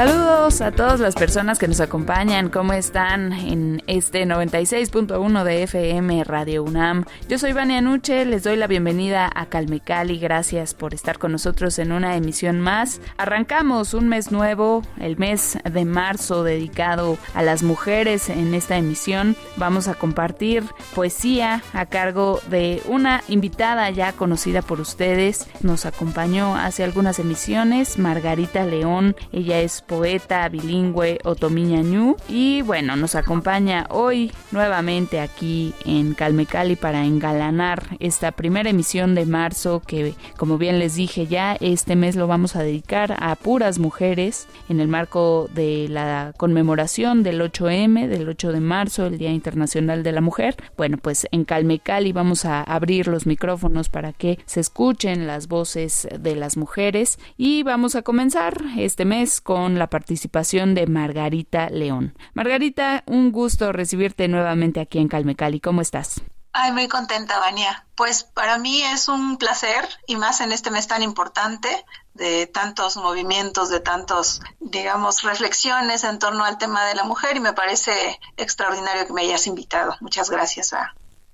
Saludos a todas las personas que nos acompañan, ¿cómo están en este 96.1 de FM Radio UNAM? Yo soy Vania Nuche, les doy la bienvenida a Calme Cali, gracias por estar con nosotros en una emisión más. Arrancamos un mes nuevo, el mes de marzo dedicado a las mujeres en esta emisión. Vamos a compartir poesía a cargo de una invitada ya conocida por ustedes. Nos acompañó hace algunas emisiones, Margarita León, ella es poeta bilingüe otomiña ñu y bueno, nos acompaña hoy nuevamente aquí en Calmecali para engalanar esta primera emisión de marzo que como bien les dije ya este mes lo vamos a dedicar a puras mujeres en el marco de la conmemoración del 8M, del 8 de marzo, el Día Internacional de la Mujer. Bueno, pues en Calmecali vamos a abrir los micrófonos para que se escuchen las voces de las mujeres y vamos a comenzar este mes con la participación de Margarita León. Margarita, un gusto recibirte nuevamente aquí en Calmecali. ¿Cómo estás? Ay, muy contenta, Vania. Pues para mí es un placer y más en este mes tan importante de tantos movimientos, de tantos, digamos, reflexiones en torno al tema de la mujer y me parece extraordinario que me hayas invitado. Muchas gracias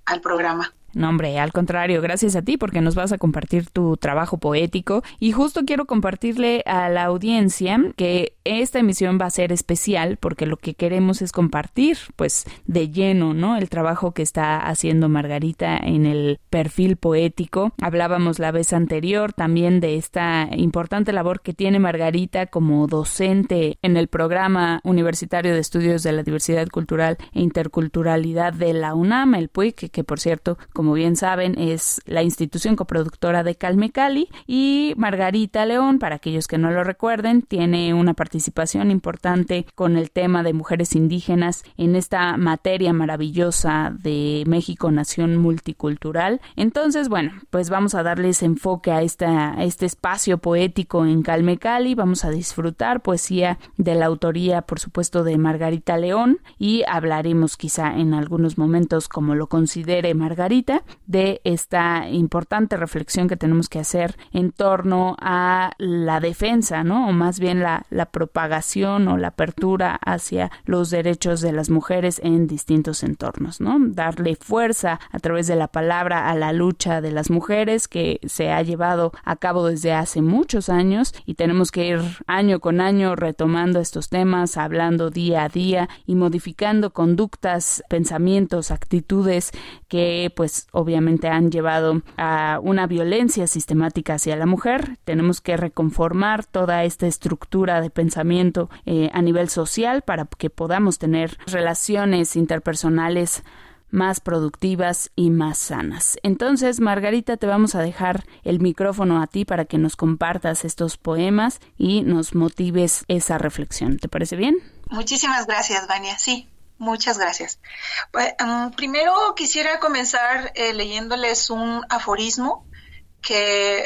al programa. No, hombre, al contrario, gracias a ti porque nos vas a compartir tu trabajo poético y justo quiero compartirle a la audiencia que esta emisión va a ser especial porque lo que queremos es compartir pues de lleno, ¿no? El trabajo que está haciendo Margarita en el perfil poético. Hablábamos la vez anterior también de esta importante labor que tiene Margarita como docente en el programa universitario de estudios de la diversidad cultural e interculturalidad de la UNAM, el PUIC, que por cierto, como bien saben, es la institución coproductora de Calme Cali y Margarita León, para aquellos que no lo recuerden, tiene una participación importante con el tema de mujeres indígenas en esta materia maravillosa de México Nación Multicultural. Entonces, bueno, pues vamos a darles enfoque a, esta, este espacio poético en Calme Cali, vamos a disfrutar poesía de la autoría, por supuesto, de Margarita León y hablaremos quizá en algunos momentos como lo considere Margarita de esta importante reflexión que tenemos que hacer en torno a la defensa, ¿no? O más bien la, la propagación o la apertura hacia los derechos de las mujeres en distintos entornos, ¿no? Darle fuerza a través de la palabra a la lucha de las mujeres que se ha llevado a cabo desde hace muchos años y tenemos que ir año con año retomando estos temas, hablando día a día y modificando conductas, pensamientos, actitudes que pues obviamente han llevado a una violencia sistemática hacia la mujer. Tenemos que reconformar toda esta estructura de pensamiento eh, a nivel social para que podamos tener relaciones interpersonales más productivas y más sanas. Entonces, Margarita, te vamos a dejar el micrófono a ti para que nos compartas estos poemas y nos motives esa reflexión. ¿Te parece bien? Muchísimas gracias, Vania. Sí, Muchas gracias. Pues, um, primero quisiera comenzar eh, leyéndoles un aforismo que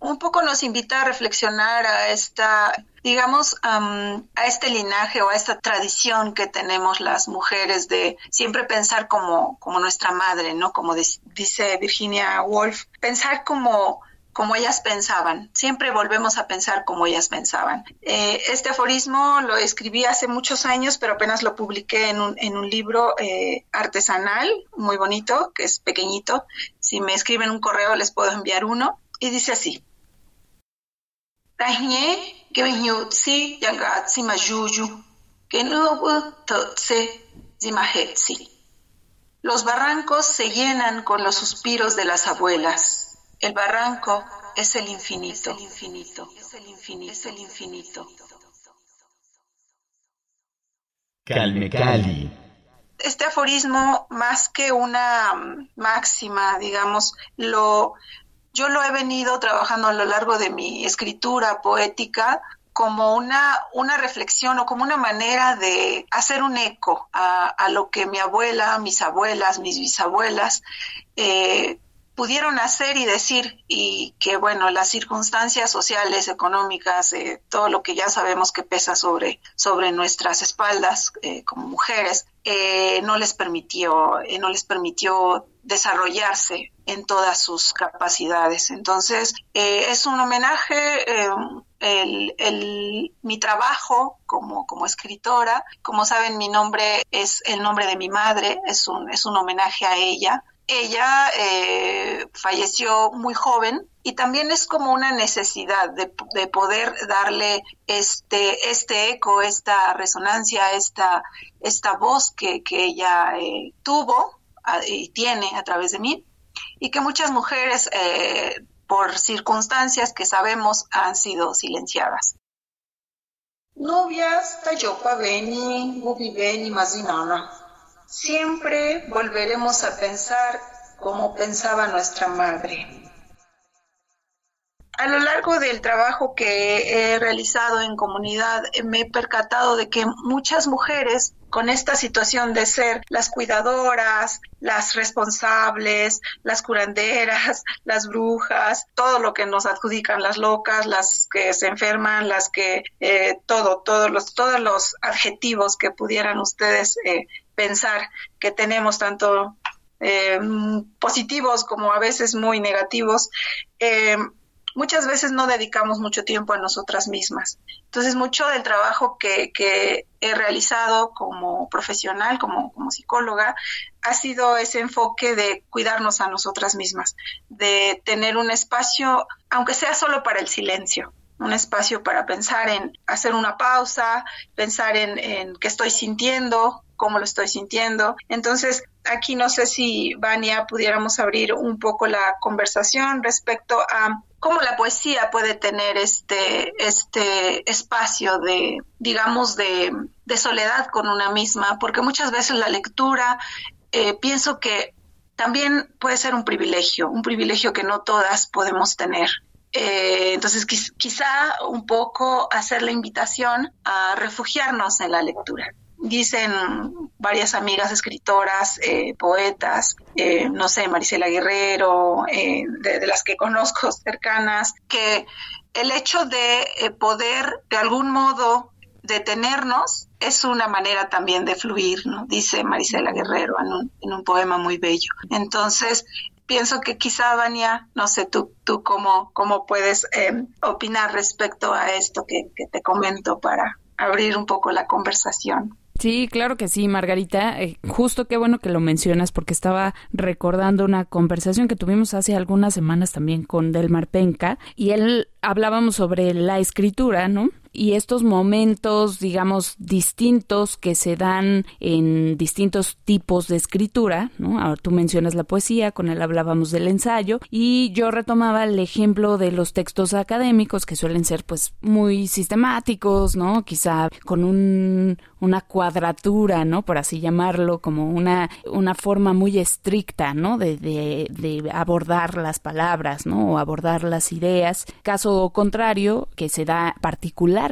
un poco nos invita a reflexionar a esta, digamos, um, a este linaje o a esta tradición que tenemos las mujeres de siempre pensar como, como nuestra madre, ¿no? Como dice Virginia Woolf, pensar como como ellas pensaban. Siempre volvemos a pensar como ellas pensaban. Eh, este aforismo lo escribí hace muchos años, pero apenas lo publiqué en un, libro eh, artesanal muy bonito, que es pequeñito. Si me escriben un correo les puedo enviar uno. Y dice así. Los barrancos se llenan con los suspiros de las abuelas el barranco es el infinito, el infinito, es el infinito, es el infinito. Calme Cali. Este aforismo, más que una máxima, digamos, lo yo lo he venido trabajando a lo largo de mi escritura poética como una, una reflexión o como una manera de hacer un eco a, lo que mi abuela, mis abuelas, mis bisabuelas eh, pudieron hacer y decir y que bueno las circunstancias sociales económicas eh, todo lo que ya sabemos que pesa sobre sobre nuestras espaldas eh, como mujeres eh, no les permitió no les permitió desarrollarse en todas sus capacidades. Entonces es un homenaje el, el, mi trabajo como, como escritora, como saben, mi nombre es el nombre de mi madre, es un, es un homenaje a ella, ella eh, falleció muy joven y también es como una necesidad de, poder darle este, este eco, esta resonancia, esta, esta voz que, ella eh, tuvo y tiene a través de mí y que muchas mujeres eh, por circunstancias que sabemos han sido silenciadas. Tayopa Beni, Beni, Mazinana siempre volveremos a pensar como pensaba nuestra madre. A lo largo del trabajo que he realizado en comunidad, me he percatado de que muchas mujeres con esta situación de ser las cuidadoras, las responsables, las curanderas, las brujas, todo lo que nos adjudican las locas, las que se enferman, las que eh, todo, todos los, todos los adjetivos que pudieran ustedes eh, pensar que tenemos tanto eh, positivos como a veces muy negativos, eh, muchas veces no dedicamos mucho tiempo a nosotras mismas. Entonces, mucho del trabajo que, he realizado como profesional, como, como, psicóloga, ha sido ese enfoque de cuidarnos a nosotras mismas, de tener un espacio, aunque sea solo para el silencio, un espacio para pensar en hacer una pausa, pensar en, en qué estoy sintiendo, cómo lo estoy sintiendo. Entonces, aquí no sé si, Vania, pudiéramos abrir un poco la conversación respecto a cómo la poesía puede tener este, este espacio de, digamos, de, soledad con una misma, porque muchas veces la lectura, eh, pienso que también puede ser un privilegio, un privilegio que no todas podemos tener. Eh, entonces, quizá un poco hacer la invitación a refugiarnos en la lectura dicen varias amigas escritoras, eh, poetas, eh, no sé, Marisela Guerrero, eh, de, las que conozco cercanas, que el hecho de poder de algún modo detenernos es una manera también de fluir, ¿no? Dice Marisela Guerrero en un, en un poema muy bello. Entonces, pienso que quizá, Vania, no sé tú, tú cómo, cómo puedes opinar respecto a esto que, que te comento para abrir un poco la conversación. Sí, claro que sí, Margarita. Eh, justo qué bueno que lo mencionas porque estaba recordando una conversación que tuvimos hace algunas semanas también con Delmar Penca y él hablábamos sobre la escritura, ¿no? Y estos momentos, digamos, distintos que se dan en distintos tipos de escritura, ¿no? Ahora tú mencionas la poesía, con él hablábamos del ensayo y yo retomaba el ejemplo de los textos académicos que suelen ser pues muy sistemáticos, ¿no? Quizá con un, una cuadratura, ¿no? Por así llamarlo, como una, una forma muy estricta, ¿no? De, de, de abordar las palabras, ¿no? O abordar las ideas. Caso contrario, que se da particular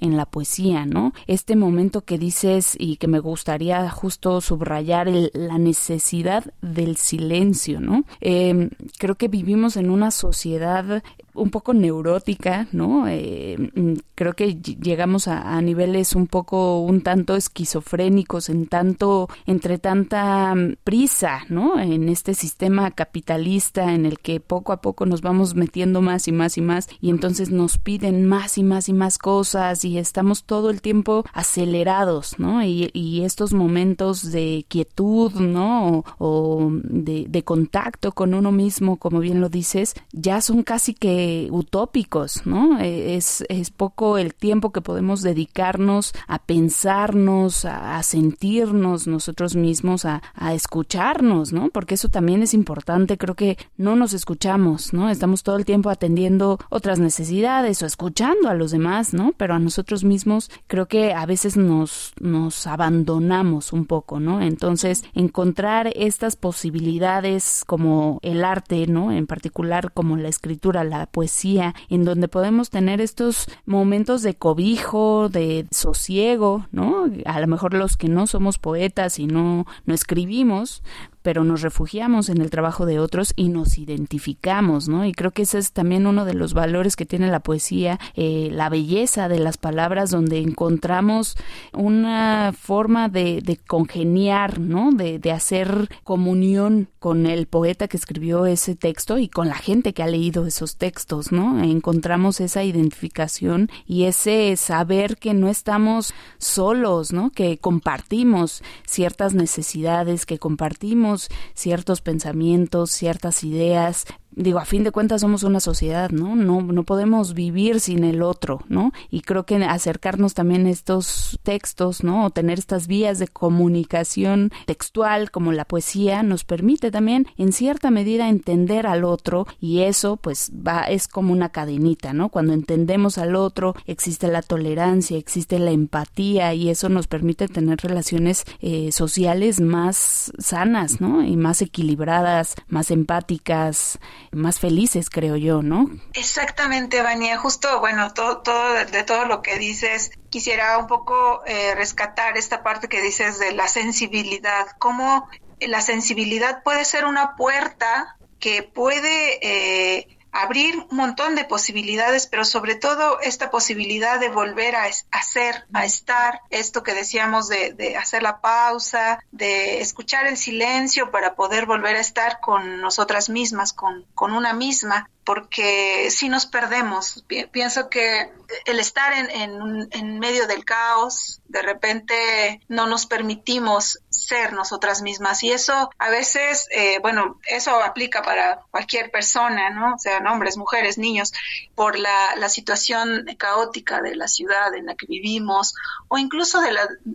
en la poesía, ¿no? Este momento que dices y que me gustaría justo subrayar la necesidad del silencio, ¿no? Em, creo que vivimos en una sociedad un poco neurótica, ¿no? Eh, mm, creo que llegamos a, niveles un poco, un tanto esquizofrénicos, en tanto, entre tanta mm, prisa, ¿no? En este sistema capitalista en el que poco a poco nos vamos metiendo más y más y más y entonces nos piden más y más y más cosas y estamos todo el tiempo acelerados, ¿no? Y, estos momentos de quietud, ¿no? O, de, de contacto con uno mismo, como bien lo dices, ya son casi que parece utópicos, ¿no? E, es, es poco el tiempo que podemos dedicarnos a pensarnos, a, sentirnos nosotros mismos, a, a, escucharnos, ¿no? Porque eso también es importante, creo que no nos escuchamos, ¿no? Estamos todo el tiempo atendiendo otras necesidades o escuchando a los demás, ¿no? Pero a nosotros mismos creo que a veces nos, nos abandonamos un poco, ¿no? Entonces, encontrar estas posibilidades como el arte, ¿no? En particular como la escritura, la poesía, en donde podemos tener estos momentos de cobijo, de sosiego, ¿no? A lo mejor los que no somos poetas y no, no escribimos, pero nos refugiamos en el trabajo de otros y nos identificamos, ¿no? Y creo que ese es también uno de los valores que tiene la poesía, eh, la belleza de las palabras, donde encontramos una forma de, congeniar, ¿no? De, hacer comunión con el poeta que escribió ese texto y con la gente que ha leído esos textos, ¿no? Encontramos esa identificación y ese saber que no estamos solos, ¿no? Que compartimos ciertas necesidades, que compartimos ciertos pensamientos, ciertas ideas, digo, a fin de cuentas somos una sociedad, ¿no? No, no podemos vivir sin el otro, ¿no? Y creo que acercarnos también a estos textos, ¿no? O tener estas vías de comunicación textual como la poesía nos permite también en cierta medida entender al otro y eso pues va, es como una cadenita, ¿no? Cuando entendemos al otro existe la tolerancia, existe la empatía y eso nos permite tener relaciones eh, sociales más sanas, ¿no? Y más equilibradas, más empáticas, más felices, creo yo, ¿no? Exactamente, Vania. Justo, bueno, todo, todo de todo lo que dices, quisiera un poco eh, rescatar esta parte que dices de la sensibilidad. Cómo la sensibilidad puede ser una puerta que puede eh, abrir un montón de posibilidades, pero sobre todo esta posibilidad de volver a, hacer, a estar, esto que decíamos de, de, hacer la pausa, de escuchar el silencio para poder volver a estar con nosotras mismas, con, con una misma porque si nos perdemos. Pienso que el estar en, en, medio del caos, de repente no nos permitimos ser nosotras mismas y eso a veces, eh, bueno, eso aplica para cualquier persona, ¿no? O sea, hombres, mujeres, niños, por la, la situación caótica de la ciudad en la que vivimos o incluso de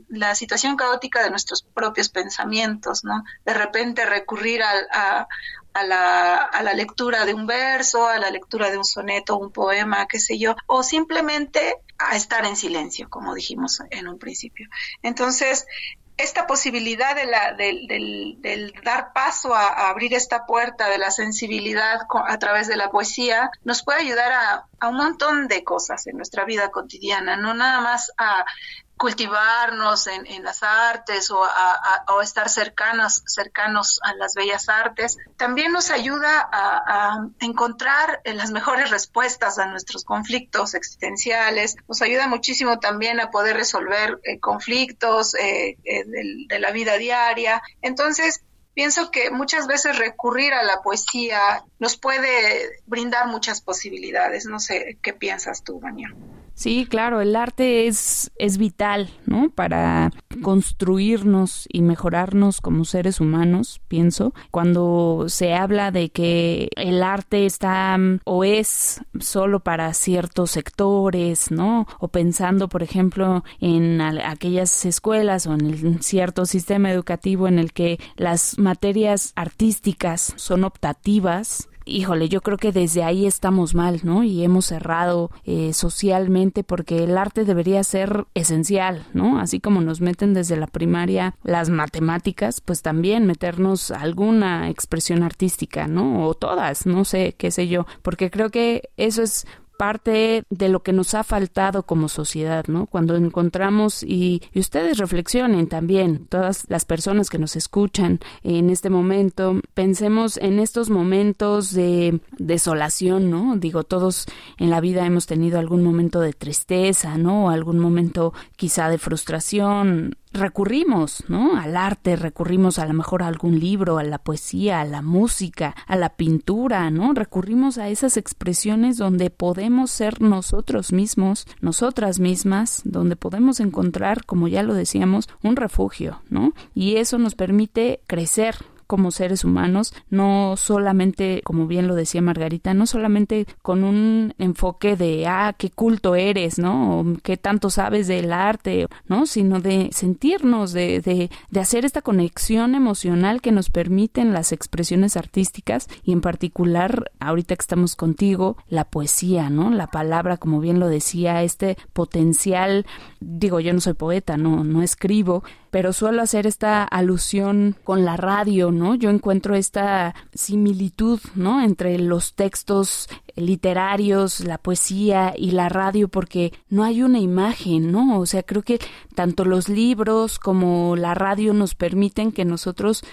la, situación caótica de nuestros propios pensamientos, ¿no? De repente recurrir a la, a la lectura de un verso, a la lectura de un soneto, un poema, qué sé yo, o simplemente a estar en silencio, como dijimos en un principio. Entonces, esta posibilidad de la, del, del, dar paso a, abrir esta puerta de la sensibilidad a través de la poesía nos puede ayudar a, a, un montón de cosas en nuestra vida cotidiana, no nada más a cultivarnos en, en las artes o a, o estar cercanos, cercanos a las bellas artes, también nos ayuda a, encontrar las mejores respuestas a nuestros conflictos existenciales, nos ayuda muchísimo también a poder resolver eh, conflictos eh, eh, de, la vida diaria. Entonces, pienso que muchas veces recurrir a la poesía nos puede brindar muchas posibilidades. No sé, ¿qué piensas tú, Mañana? Sí, claro, el arte es, es vital, ¿no? Para construirnos y mejorarnos como seres humanos, pienso. Cuando se habla de que el arte está o es solo para ciertos sectores, ¿no? O pensando, por ejemplo, en aquellas escuelas o en el cierto sistema educativo en el que las materias artísticas son optativas, híjole, yo creo que desde ahí estamos mal, ¿no? Y hemos cerrado eh, socialmente porque el arte debería ser esencial, ¿no? Así como nos meten desde la primaria las matemáticas, pues también meternos alguna expresión artística, ¿no? O todas, no sé, qué sé yo, porque creo que eso es parte de lo que nos ha faltado como sociedad, ¿no? Cuando encontramos y, ustedes reflexionen también, todas las personas que nos escuchan en este momento, pensemos en estos momentos de desolación, ¿no? Digo, todos en la vida hemos tenido algún momento de tristeza, ¿no? Algún momento quizá de frustración, recurrimos, ¿no? Al arte, recurrimos a lo mejor a algún libro, a la poesía, a la música, a la pintura, ¿no? Recurrimos a esas expresiones donde podemos ser nosotros mismos, nosotras mismas, donde podemos encontrar, como ya lo decíamos, un refugio, ¿no? Y eso nos permite crecer como seres humanos, no solamente, como bien lo decía Margarita, no solamente con un enfoque de, ah, qué culto eres, ¿no? O qué tanto sabes del arte, ¿no? Sino de sentirnos, de, de, de hacer esta conexión emocional que nos permiten las expresiones artísticas y en particular, ahorita que estamos contigo, la poesía, ¿no? La palabra, como bien lo decía, este potencial, digo, yo no soy poeta, no, no escribo, pero suelo hacer esta alusión con la radio, ¿no? Yo encuentro esta similitud, ¿no? Entre los textos literarios, la poesía y la radio porque no hay una imagen, ¿no? O sea, creo que tanto los libros como la radio nos permiten que nosotros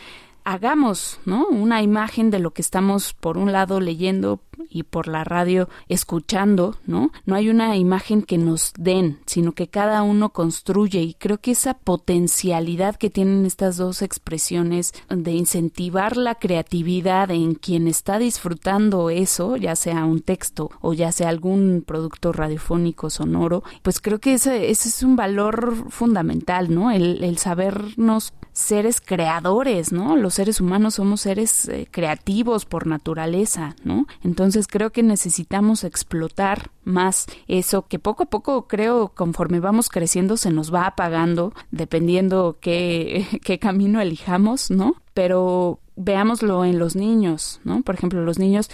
hagamos, ¿no? Una imagen de lo que estamos por un lado leyendo y por la radio escuchando, ¿no? No hay una imagen que nos den, sino que cada uno construye y creo que esa potencialidad que tienen estas dos expresiones de incentivar la creatividad en quien está disfrutando eso, ya sea un texto o ya sea algún producto radiofónico sonoro, pues creo que ese, ese es un valor fundamental, ¿no? El, el sabernos seres creadores, ¿no? Los seres humanos somos seres eh, creativos por naturaleza, ¿no? Entonces creo que necesitamos explotar más eso que poco a poco creo conforme vamos creciendo se nos va apagando dependiendo qué, qué camino elijamos, ¿no? Pero veámoslo en los niños, ¿no? Por ejemplo, los niños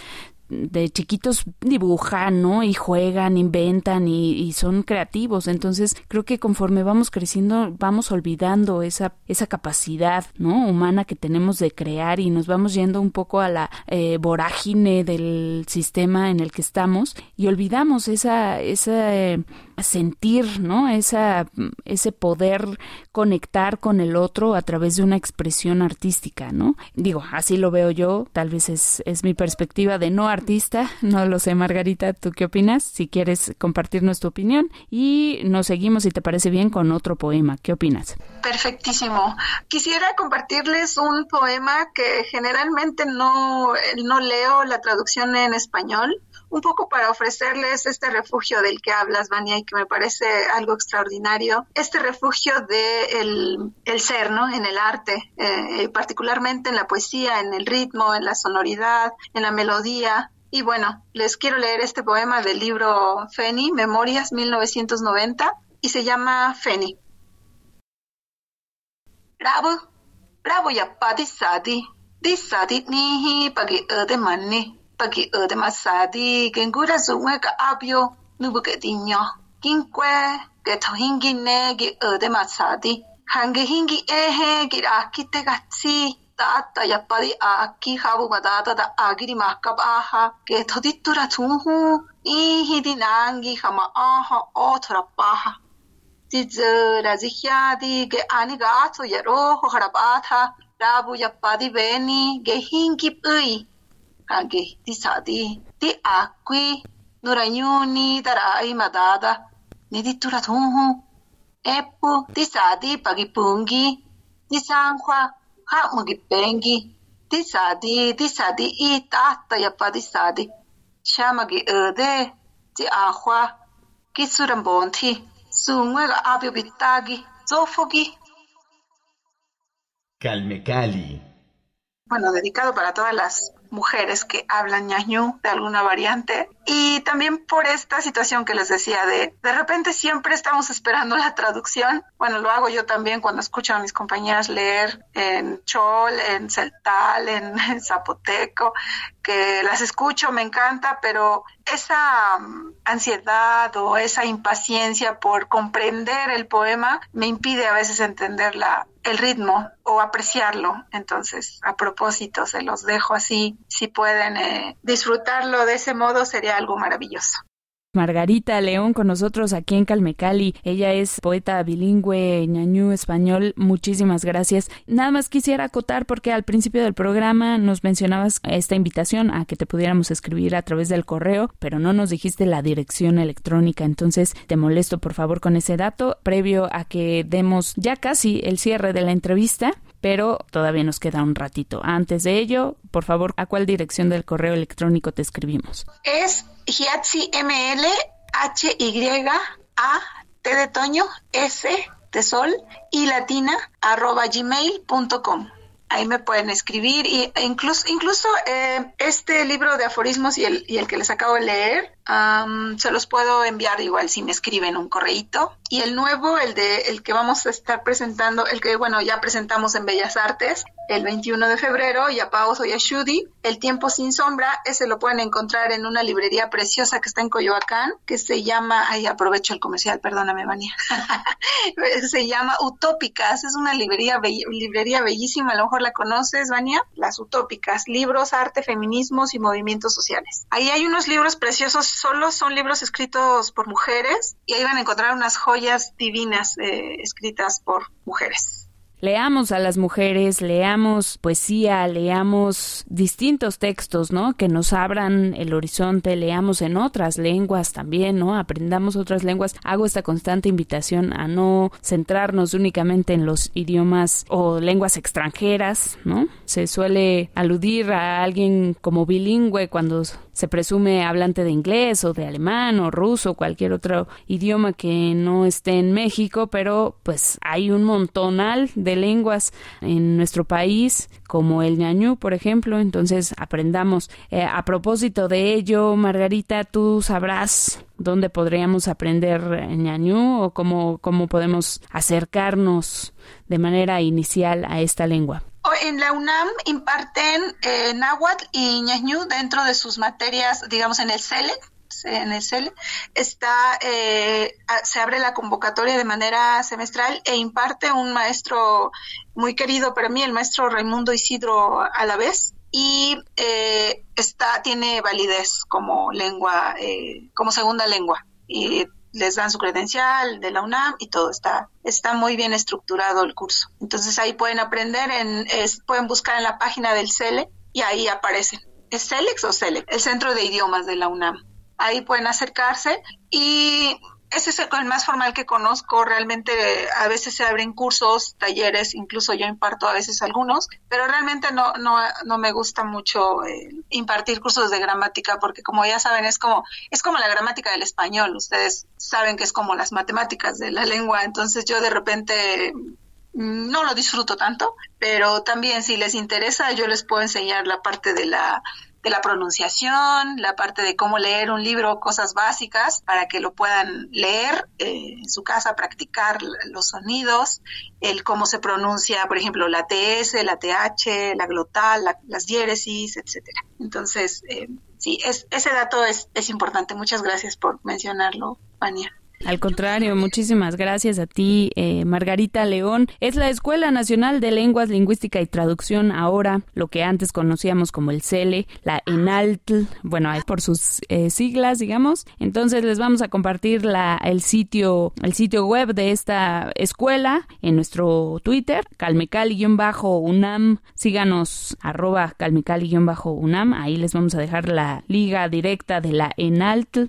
de chiquitos dibujan, ¿no? Y juegan, inventan y, son creativos. Entonces, creo que conforme vamos creciendo, vamos olvidando esa, esa capacidad, ¿no? Humana que tenemos de crear y nos vamos yendo un poco a la eh, vorágine del sistema en el que estamos y olvidamos esa, esa eh, sentir, ¿no? Esa, ese poder conectar con el otro a través de una expresión artística, ¿no? Digo, así lo veo yo, tal vez es, es mi perspectiva de no artista, no lo sé, Margarita, ¿tú qué opinas? Si quieres compartirnos tu opinión y nos seguimos, si te parece bien, con otro poema, ¿qué opinas? Perfectísimo. Quisiera compartirles un poema que generalmente no, no leo la traducción en español, un poco para ofrecerles este refugio del que hablas, Vania, que me parece algo extraordinario, este refugio del de el ser, ¿no? En el arte, eh, particularmente en la poesía, en el ritmo, en la sonoridad, en la melodía. Y bueno, les quiero leer este poema del libro Feni, Memorias 1990, y se llama Feni. Bravo, bravo ya pa disati, disati nihi pagi ode manni. pagi ode masadi gengura zungwe ka abyo nubu ke kinkuegetho jinguiné gi'yde matsati jange jingui eje girakite gatsi tata yapadi aki jabu batata da agiri maskap aja getho dittura tsuju iji dinangi jama aja otora paja tizera zijiadi ge ani gatso yarojo jarabata rabu yapadi beni ge jingi pui jange tisadi ti akui nurañuni darai madada anche di stati di acqui nuranyuni tarai madada ni di turatunhu epu di stati pagi pungi di sanqua ha mugi pengi di stati di stati i tatta yappa di stati shamagi öde di ahwa kisurambonti sungwe ga abio bitagi zofogi Calme Cali. Bueno, dedicado para todas las mujeres que hablan ñañú de alguna variante y también por esta situación que les decía de de repente siempre estamos esperando la traducción. Bueno, lo hago yo también cuando escucho a mis compañeras leer en chol, en celtal, en, zapoteco, que las escucho, me encanta, pero esa um, ansiedad o esa impaciencia por comprender el poema me impide a veces entender la, el ritmo o apreciarlo. Entonces, a propósito, se los dejo así. Si pueden eh, disfrutarlo de ese modo, sería algo maravilloso. Margarita León con nosotros aquí en Calmecali. Ella es poeta bilingüe ñañú español. Muchísimas gracias. Nada más quisiera acotar porque al principio del programa nos mencionabas esta invitación a que te pudiéramos escribir a través del correo, pero no nos dijiste la dirección electrónica. Entonces te molesto por favor con ese dato previo a que demos ya casi el cierre de la entrevista pero todavía nos queda un ratito. Antes de ello, por favor, ¿a cuál dirección del correo electrónico te escribimos? Es ML H Y A T de Toño S de Sol y Latina arroba gmail.com. ahí me pueden escribir y incluso, incluso eh, este libro de aforismos y el, y el que les acabo de leer, se los puedo enviar igual si me escriben un correíto. Y el nuevo, el de el que vamos a estar presentando, el que bueno ya presentamos en Bellas Artes el 21 de febrero, y a Pauso y a Shudi, El tiempo sin sombra, ese lo pueden encontrar en una librería preciosa que está en Coyoacán, que se llama, ay aprovecho el comercial, perdóname Vania, se llama Utópicas, es una librería, librería bellísima, a lo mejor la conoces, Vania, Las Utópicas, libros, arte, feminismos y movimientos sociales. Ahí hay unos libros preciosos, solo son libros escritos por mujeres y ahí van a encontrar unas joyas divinas eh, escritas por mujeres. Leamos a las mujeres, leamos poesía, leamos distintos textos, ¿no? Que nos abran el horizonte, leamos en otras lenguas también, ¿no? Aprendamos otras lenguas. Hago esta constante invitación a no centrarnos únicamente en los idiomas o lenguas extranjeras, ¿no? Se suele aludir a alguien como bilingüe cuando se presume hablante de inglés o de alemán o ruso, cualquier otro idioma que no esté en México, pero pues hay un montonal de lenguas en nuestro país, como el ñañú, por ejemplo, entonces aprendamos. Eh, a propósito de ello, Margarita, tú sabrás dónde podríamos aprender ñañú o cómo, cómo podemos acercarnos de manera inicial a esta lengua. En la UNAM imparten eh, náhuatl y ñañú dentro de sus materias, digamos, en el CELE, está, eh, se abre la convocatoria de manera semestral e imparte un maestro muy querido para mí, el maestro Raimundo Isidro a la vez, y eh, está, tiene validez como lengua, eh, como segunda lengua. Y les dan su credencial de la UNAM y todo está está muy bien estructurado el curso. Entonces ahí pueden aprender, en, pueden buscar en la página del CELE y ahí aparecen. ¿Es CELEX o CELE? El Centro de Idiomas de la UNAM. Ahí pueden acercarse y ese es el, más formal que conozco. Realmente a veces se abren cursos, talleres, incluso yo imparto a veces algunos, pero realmente no, no, no me gusta mucho eh, impartir cursos de gramática porque como ya saben es como, es como la gramática del español. Ustedes saben que es como las matemáticas de la lengua, entonces yo de repente mm, no lo disfruto tanto, pero también si les interesa yo les puedo enseñar la parte de la de la pronunciación, la parte de cómo leer un libro, cosas básicas para que lo puedan leer eh, en su casa, practicar los sonidos, el cómo se pronuncia, por ejemplo, la TS, la TH, la glotal, las diéresis, etcétera. Entonces, eh, sí, es, ese dato es, es importante. Muchas gracias por mencionarlo, Vania. Al contrario, muchísimas gracias a ti, eh, Margarita León. Es la Escuela Nacional de Lenguas, Lingüística y Traducción ahora, lo que antes conocíamos como el CELE, la ENALTL, bueno, por sus eh, siglas, digamos. Entonces les vamos a compartir la, el sitio, el sitio web de esta escuela en nuestro Twitter, calmecali-unam. Síganos arroba calmecali-unam. Ahí les vamos a dejar la liga directa de la enaltl.unam.mx,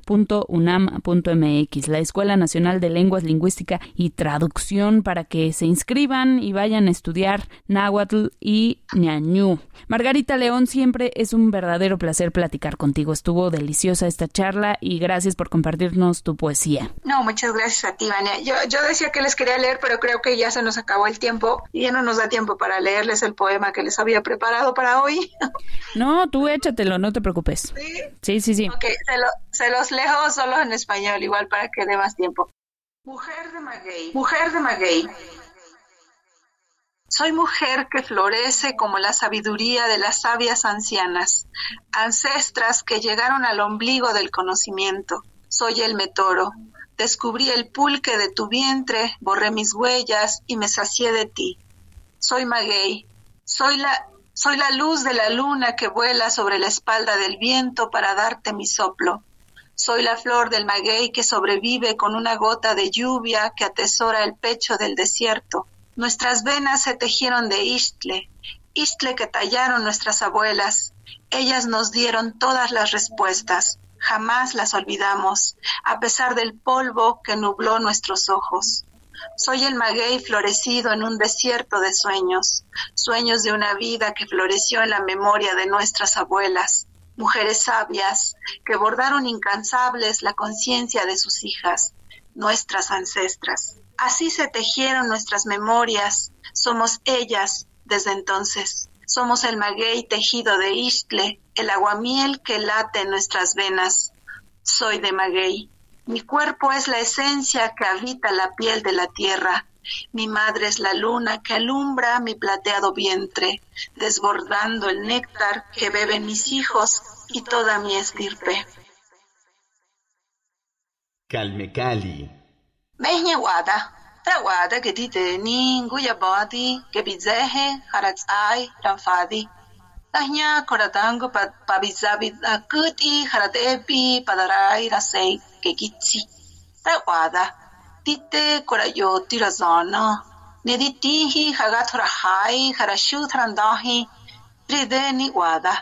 la escuela Escuela Nacional de Lenguas, Lingüística y Traducción para que se inscriban y vayan a estudiar náhuatl y ñañú. Margarita León, siempre es un verdadero placer platicar contigo. Estuvo deliciosa esta charla y gracias por compartirnos tu poesía. No, muchas gracias a ti, Vania. Yo, yo decía que les quería leer, pero creo que ya se nos acabó el tiempo y ya no nos da tiempo para leerles el poema que les había preparado para hoy. No, tú échatelo, no te preocupes. Sí, sí, sí. Ok, se, se los leo solo en español, igual para que dé más tiempo. Mujer de maguey, mujer de maguey. Soy mujer que florece como la sabiduría de las sabias ancianas, ancestras que llegaron al ombligo del conocimiento. Soy el metoro. Descubrí el pulque de tu vientre, borré mis huellas y me sacié de ti. Soy maguey. Soy la, soy la luz de la luna que vuela sobre la espalda del viento para darte mi soplo. Soy la flor del maguey que sobrevive con una gota de lluvia que atesora el pecho del desierto. Nuestras venas se tejieron de istle, istle que tallaron nuestras abuelas. Ellas nos dieron todas las respuestas. Jamás las olvidamos, a pesar del polvo que nubló nuestros ojos. Soy el maguey florecido en un desierto de sueños, sueños de una vida que floreció en la memoria de nuestras abuelas mujeres sabias que bordaron incansables la conciencia de sus hijas, nuestras ancestras. Así se tejieron nuestras memorias, somos ellas, desde entonces. Somos el maguey tejido de Istle, el aguamiel que late en nuestras venas. Soy de maguey. Mi cuerpo es la esencia que habita la piel de la tierra. Mi madre es la luna que alumbra mi plateado vientre, desbordando el néctar que beben mis hijos y toda mi estirpe. Calme Cali. Trawada que titeni guyabadi que bizehe haratsai ramfadi. Tahnya koratango pabizabi kuti haratepi padarai rasei que gitsi. Trawada tite korayo tirazana. Nedi tihi hagatura hai harashu tarandahi tride ni wada.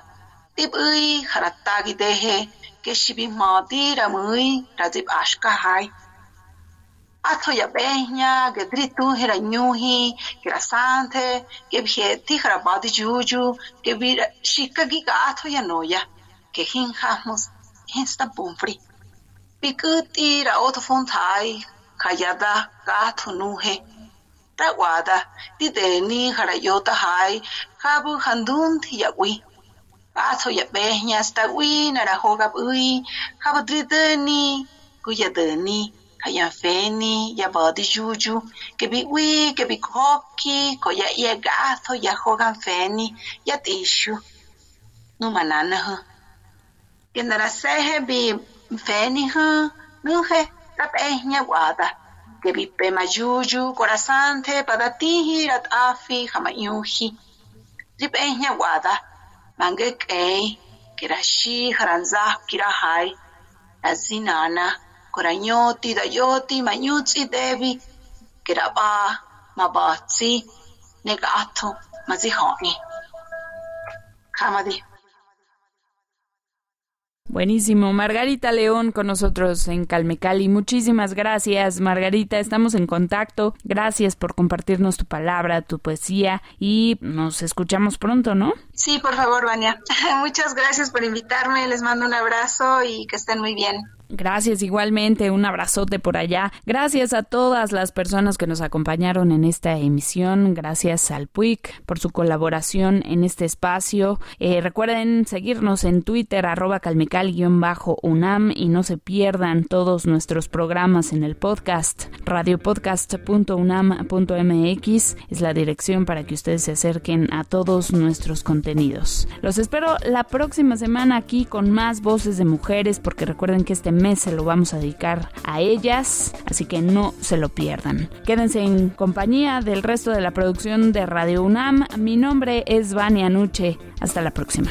Tip ui haratagi dehe ke shibi madi ramui radib ashka hai. Ato ya behnya ke dritu hera nyuhi ke rasante ke bhe bheti harabadi juju ke bi shikagi ka ato ya noya ke hinhamus hinsta bumfri. Pikuti ra otofontai khayada ka thunuje tawada titeni jarayota jai jabu jandun tiyawi paso ya peña hasta wi narajoga ui jabu triteni ni kayafeni ya badi juju. Que bi wi que bi koki koya ya gazo ya jogan feni ya tishu. No manana que naraseje bi feni hu he tap'eña wada tepipe mayuyu corazante padatihi rat'afi jamayuji rip'eña wada mangueq'ey kiraxi jaranzaj kirajay nazinana corañoti dayoti mañutzi debi kirab'a mabatzi nek'athu mazijoni khamadi Buenísimo. Margarita León con nosotros en Calmecali. Muchísimas gracias, Margarita. Estamos en contacto. Gracias por compartirnos tu palabra, tu poesía y nos escuchamos pronto, ¿no? Sí, por favor, Vania. Muchas gracias por invitarme. Les mando un abrazo y que estén muy bien. Gracias igualmente, un abrazote por allá. Gracias a todas las personas que nos acompañaron en esta emisión. Gracias al PUIC por su colaboración en este espacio. Eh, recuerden seguirnos en Twitter, arroba calmical-unam y no se pierdan todos nuestros programas en el podcast. radiopodcast.unam.mx es la dirección para que ustedes se acerquen a todos nuestros contenidos. Los espero la próxima semana aquí con más voces de mujeres porque recuerden que este mes se lo vamos a dedicar a ellas, así que no se lo pierdan. Quédense en compañía del resto de la producción de Radio UNAM. Mi nombre es Vania Nuche. Hasta la próxima.